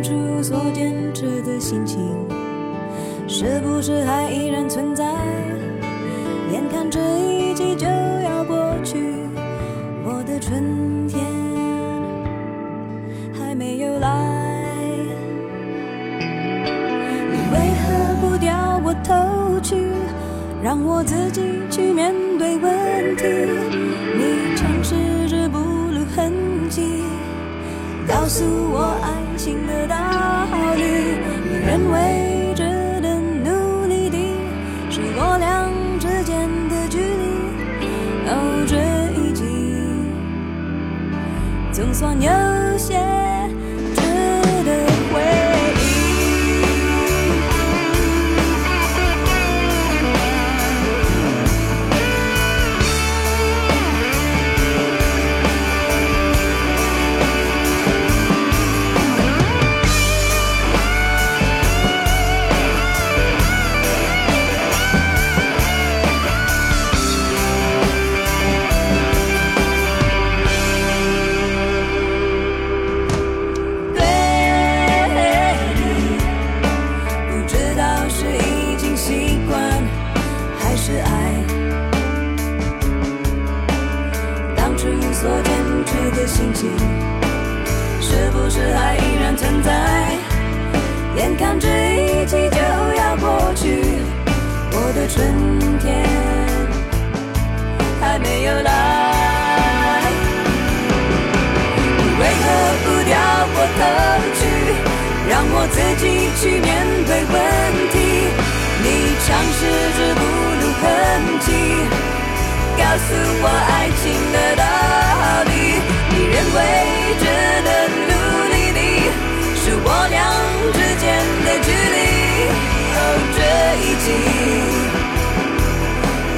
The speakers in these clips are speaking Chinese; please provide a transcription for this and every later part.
当初所坚持的心情，是不是还依然存在？眼看这一季就要过去，我的春天还没有来。你为何不掉我头去，让我自己去面对问题？你尝试着不露痕迹，告诉我爱情的道理。你认为值得努力的是我俩之间的距离。到，这一起总算有去面对问题？你尝试着不露痕迹，告诉我爱情的道理。你认为值得努力的是我俩之间的距离。哦，这一季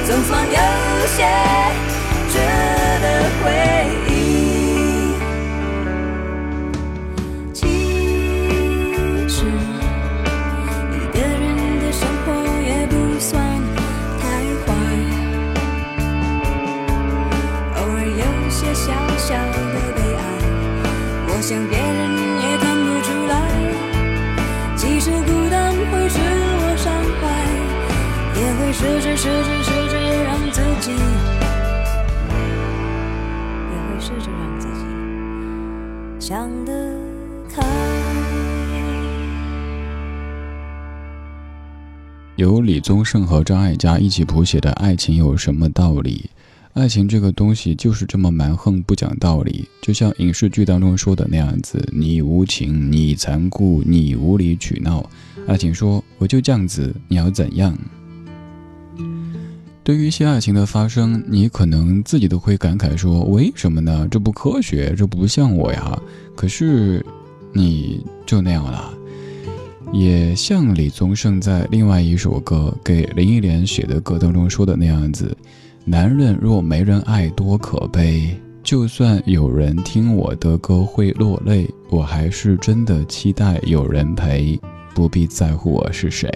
总算有些值得回忆。想别人也看不出来。即使孤单会使我伤怀，也会试着试着试着让自己，也会试着让自己想得开。由李宗盛和张艾嘉一起谱写的《爱情有什么道理》，爱情这个东西就是这么蛮横不讲道理，就像影视剧当中说的那样子：你无情，你残酷，你无理取闹。爱情说：“我就这样子，你要怎样？”对于一些爱情的发生，你可能自己都会感慨说：“为什么呢？这不科学，这不像我呀。”可是，你就那样了。也像李宗盛在另外一首歌给林忆莲写的歌当中说的那样子：“男人若没人爱，多可悲。就算有人听我的歌会落泪，我还是真的期待有人陪，不必在乎我是谁。”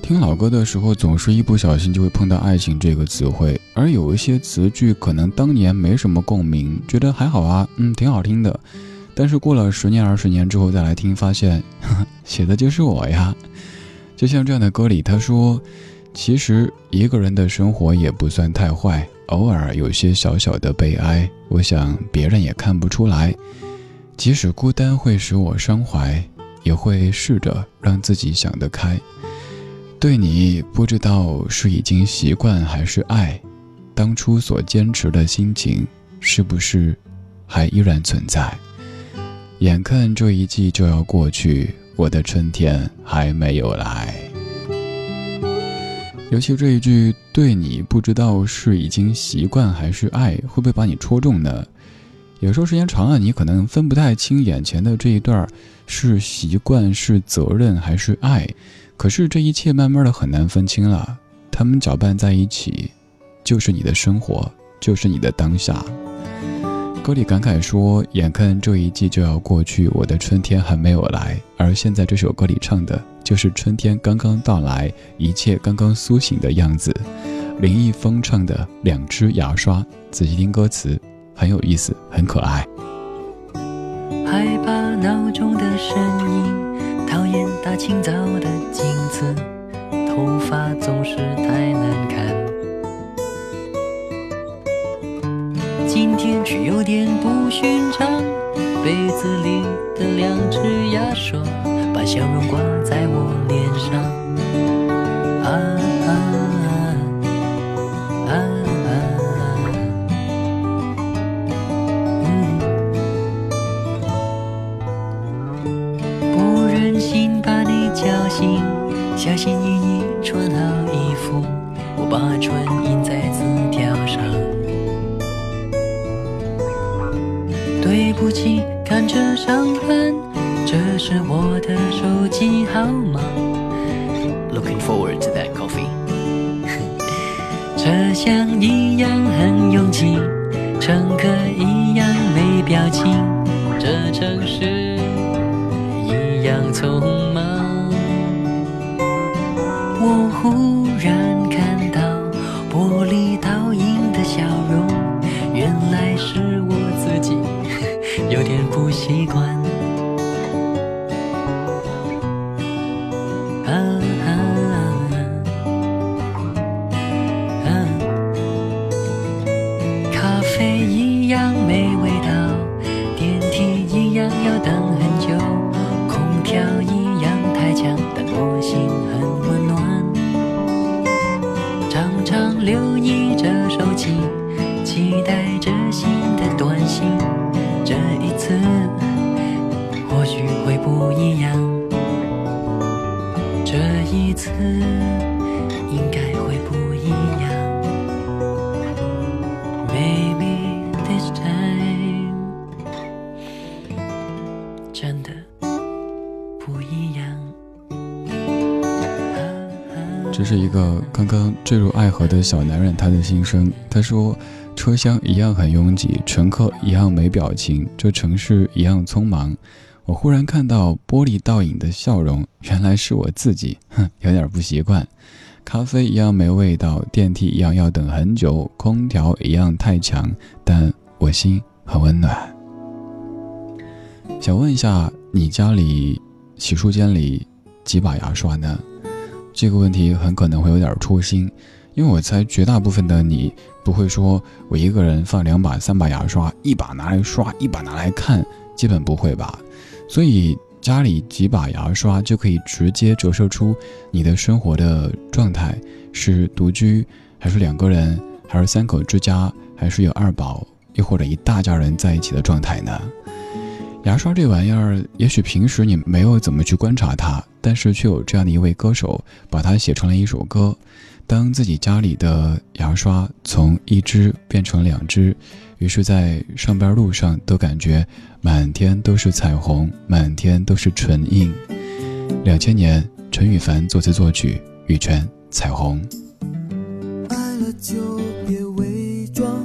听老歌的时候，总是一不小心就会碰到“爱情”这个词汇，而有一些词句可能当年没什么共鸣，觉得还好啊，嗯，挺好听的。但是过了十年、二十年之后再来听，发现呵呵 写的就是我呀。就像这样的歌里，他说：“其实一个人的生活也不算太坏，偶尔有些小小的悲哀，我想别人也看不出来。即使孤单会使我伤怀，也会试着让自己想得开。”对你不知道是已经习惯还是爱，当初所坚持的心情是不是还依然存在？眼看这一季就要过去，我的春天还没有来。尤其这一句“对你不知道是已经习惯还是爱”，会不会把你戳中呢？有时候时间长了，你可能分不太清眼前的这一段是习惯、是责任还是爱。可是这一切慢慢的很难分清了，他们搅拌在一起，就是你的生活，就是你的当下。歌里感慨说：“眼看这一季就要过去，我的春天还没有来。”而现在这首歌里唱的，就是春天刚刚到来，一切刚刚苏醒的样子。林一峰唱的《两只牙刷》，仔细听歌词，很有意思，很可爱。害怕闹钟的声音，讨厌大清早的镜子，头发总是太难看。今天却有点不寻常，杯子里的两只牙刷，把笑容挂在我脸上。啊啊啊啊！不忍心把你叫醒，小心翼翼穿好衣服，我把唇印在对不起，看着伤痕，这是我的手机号码。Looking forward to that coffee。车厢一样很拥挤，乘客一样没表情，这城市一样匆忙。我忽然习惯。是一个刚刚坠入爱河的小男人，他的心声。他说。车厢一样很拥挤，乘客一样没表情，这城市一样匆忙。我忽然看到玻璃倒影的笑容，原来是我自己，哼，有点不习惯。咖啡一样没味道，电梯一样要等很久，空调一样太强，但我心很温暖。想问一下，你家里洗漱间里几把牙刷呢？这个问题很可能会有点戳心。因为我猜绝大部分的你不会说，我一个人放两把、三把牙刷，一把拿来刷，一把拿来看，基本不会吧。所以家里几把牙刷就可以直接折射出你的生活的状态：是独居，还是两个人，还是三口之家，还是有二宝，又或者一大家人在一起的状态呢？牙刷这玩意儿，也许平时你没有怎么去观察它，但是却有这样的一位歌手，把它写成了一首歌。当自己家里的牙刷从一支变成两支，于是，在上班路上都感觉满天都是彩虹，满天都是唇印。两千年，陈羽凡作词作曲，羽泉《彩虹》。爱了就别伪装，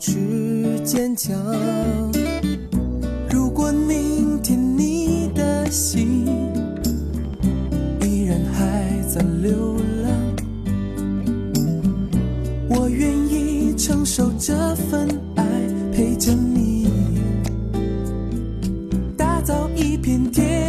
持坚强。如果明天你的心依然还在流浪，我愿意承受这份爱，陪着你，打造一片天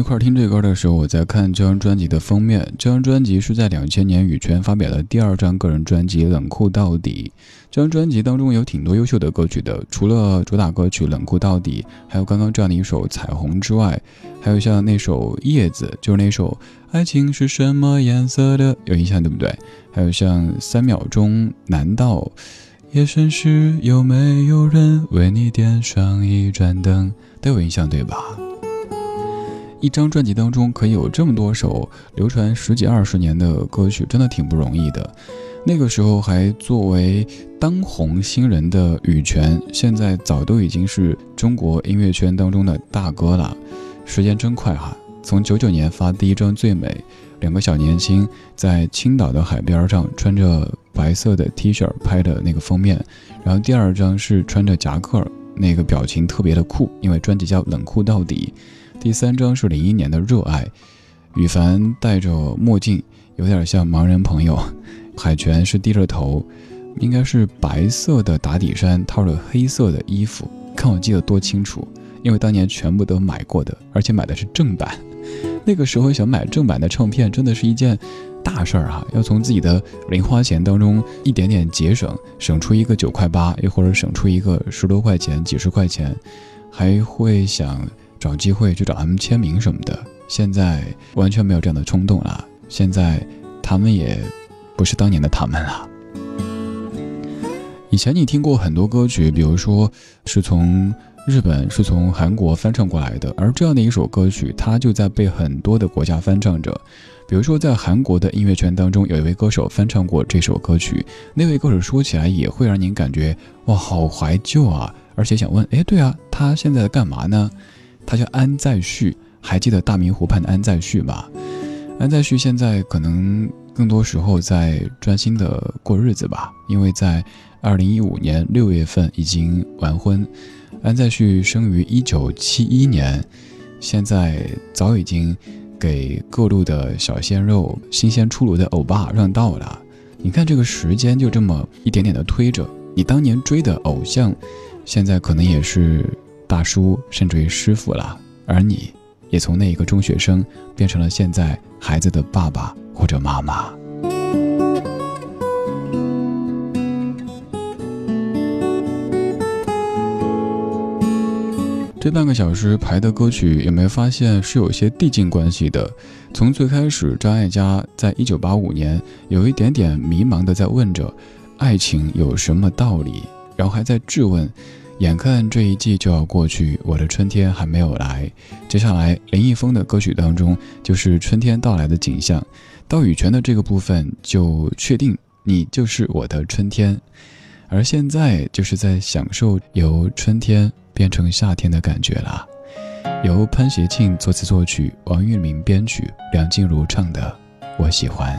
一块听这歌的时候，我在看这张专辑的封面。这张专辑是在两千年羽泉发表的第二张个人专辑《冷酷到底》。这张专辑当中有挺多优秀的歌曲的，除了主打歌曲《冷酷到底》，还有刚刚这样的一首《彩虹》之外，还有像那首《叶子》，就是那首《爱情是什么颜色的》，有印象对不对？还有像《三秒钟难道》。夜深时有没有人为你点上一盏灯？都有印象对吧？一张专辑当中可以有这么多首流传十几二十年的歌曲，真的挺不容易的。那个时候还作为当红新人的羽泉，现在早都已经是中国音乐圈当中的大哥了。时间真快哈！从九九年发第一张《最美》，两个小年轻在青岛的海边上穿着白色的 T 恤拍的那个封面，然后第二张是穿着夹克，那个表情特别的酷，因为专辑叫《冷酷到底》。第三张是零一年的《热爱》，羽凡戴着墨镜，有点像盲人朋友；海泉是低着头，应该是白色的打底衫，套着黑色的衣服。看我记得多清楚，因为当年全部都买过的，而且买的是正版。那个时候想买正版的唱片，真的是一件大事儿啊！要从自己的零花钱当中一点点节省，省出一个九块八，又或者省出一个十多块钱、几十块钱，还会想。找机会去找他们签名什么的，现在完全没有这样的冲动了。现在他们也不是当年的他们了。以前你听过很多歌曲，比如说是从日本、是从韩国翻唱过来的，而这样的一首歌曲，它就在被很多的国家翻唱着。比如说在韩国的音乐圈当中，有一位歌手翻唱过这首歌曲，那位歌手说起来也会让您感觉哇，好怀旧啊！而且想问，哎，对啊，他现在干嘛呢？他叫安在旭，还记得大明湖畔的安在旭吗？安在旭现在可能更多时候在专心的过日子吧，因为在二零一五年六月份已经完婚。安在旭生于一九七一年，现在早已经给各路的小鲜肉、新鲜出炉的欧巴让道了。你看这个时间就这么一点点的推着，你当年追的偶像，现在可能也是。大叔，甚至于师傅了，而你，也从那一个中学生变成了现在孩子的爸爸或者妈妈。这半个小时排的歌曲，有没有发现是有些递进关系的？从最开始，张艾嘉在一九八五年有一点点迷茫的在问着，爱情有什么道理？然后还在质问，眼看这一季就要过去，我的春天还没有来。接下来林一峰的歌曲当中，就是春天到来的景象。到羽泉的这个部分，就确定你就是我的春天。而现在就是在享受由春天。变成夏天的感觉啦。由潘协庆作词作曲，王玉明编曲，梁静茹唱的《我喜欢》。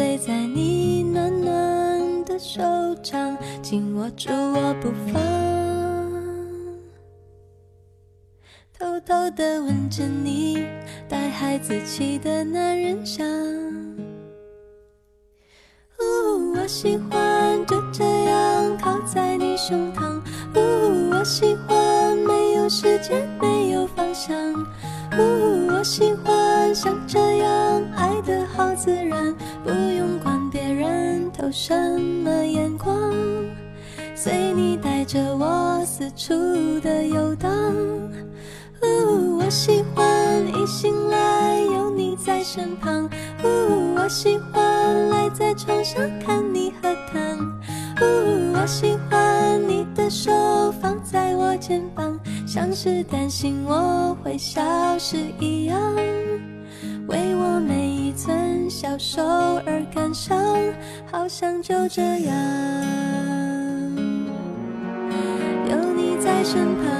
已沉醉在你暖暖的手掌，紧握住我不放，偷偷的吻着你带孩子气的男人香。呜，我喜欢就这样靠在你胸膛。呜，我喜欢没有时间，没有方向。呜，我喜欢像这样爱的好自然，不用管别人投什么眼光，随你带着我四处的游荡。呜，我喜欢一醒来有你在身旁。呜，我喜欢赖在床上看你喝汤。呜，我喜欢你的手放在我肩膀。像是担心我会消失一样，为我每一寸消瘦而感伤，好像就这样有你在身旁，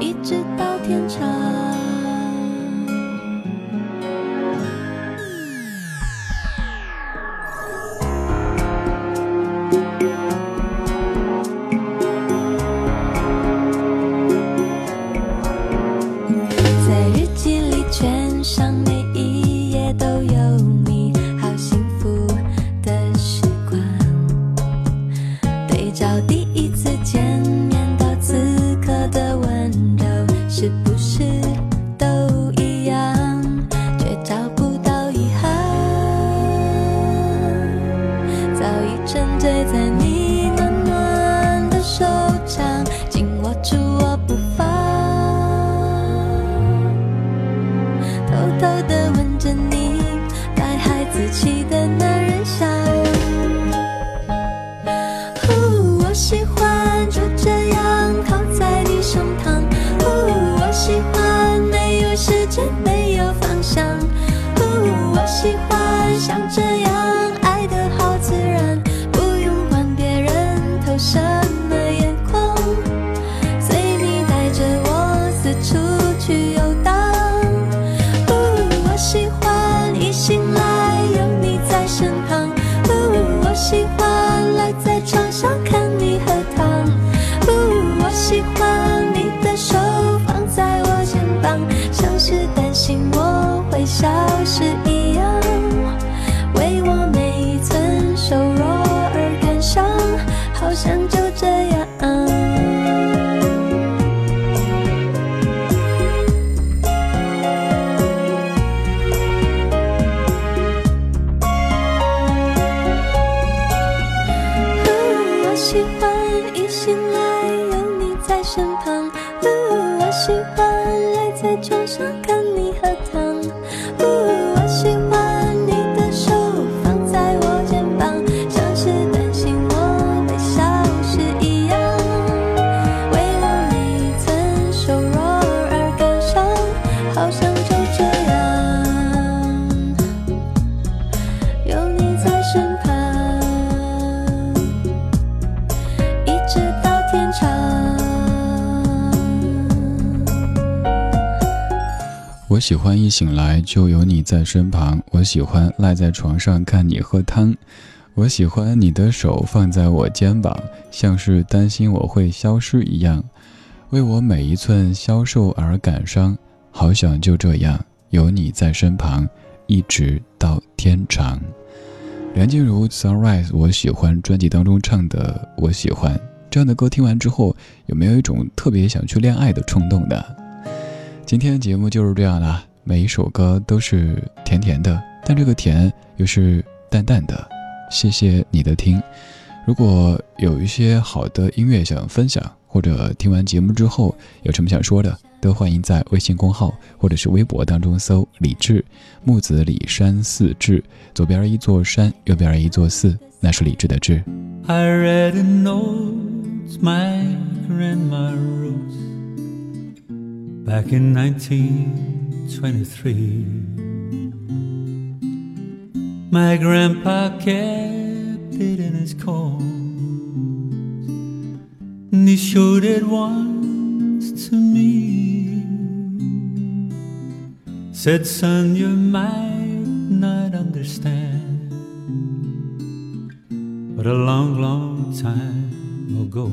一直到天长。消失一我喜欢一醒来就有你在身旁，我喜欢赖在床上看你喝汤，我喜欢你的手放在我肩膀，像是担心我会消失一样，为我每一寸消瘦而感伤，好想就这样有你在身旁，一直到天长。梁静茹《Sunrise》，我喜欢专辑当中唱的，我喜欢这样的歌。听完之后，有没有一种特别想去恋爱的冲动呢？今天的节目就是这样啦，每一首歌都是甜甜的，但这个甜又是淡淡的。谢谢你的听，如果有一些好的音乐想分享，或者听完节目之后有什么想说的。都欢迎在微信公号或者是微博当中搜“李志木子李山寺志”，左边一座山，右边一座寺，那是李志的志。I read a note my grandma wrote back in 1923. My grandpa kept it in his coat, and he showed it once to me. Said, son, you might not understand, but a long, long time ago,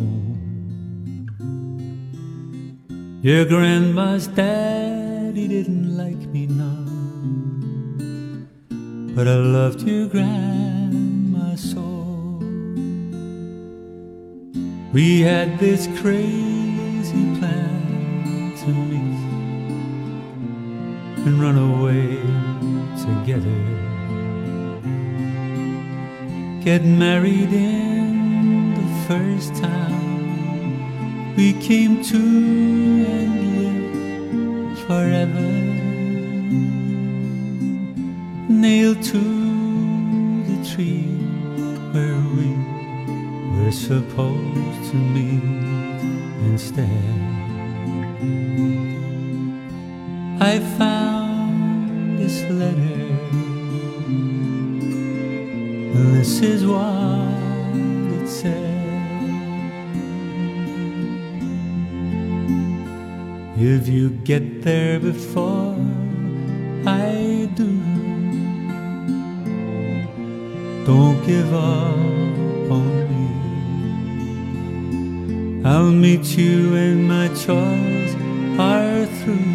your grandma's daddy didn't like me now, but I loved your grandma so. We had this crazy plan to meet and run away together. Get married in the first town we came to and live forever. Nailed to the tree where we were supposed to meet instead. I found this letter. And this is what it said. If you get there before I do, don't give up on me. I'll meet you when my chores are through.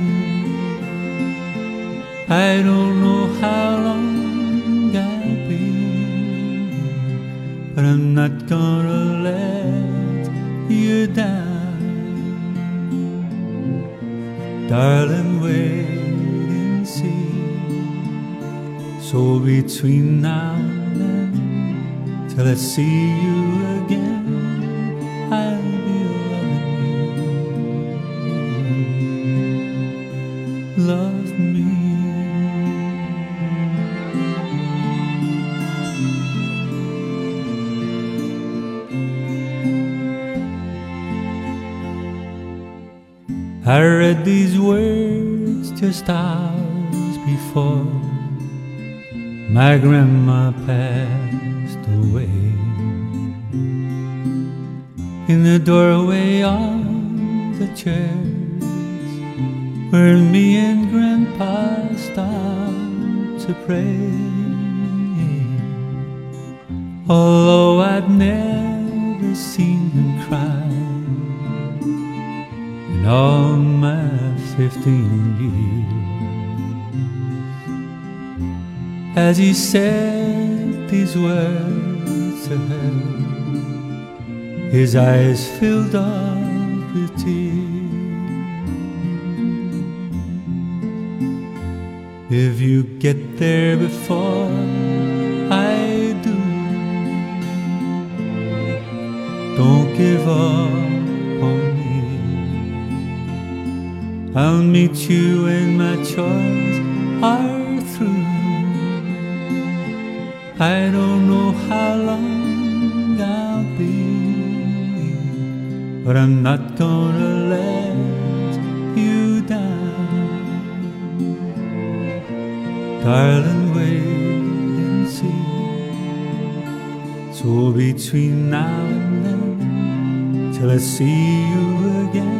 I don't know how long I'll be, but I'm not gonna let Darling, wait and see. So between now and then, till I see you again, I'll I read these words just hours before my grandma passed away. In the doorway of the church where me and grandpa stopped to pray. Although I'd never all my fifteen years. As he said these words to her, his eyes filled up with tears. If you get there before I do, don't give up I'll meet you when my chores are through. I don't know how long I'll be, but I'm not gonna let you down. Darling, wait and see. So between now and then, till I see you again,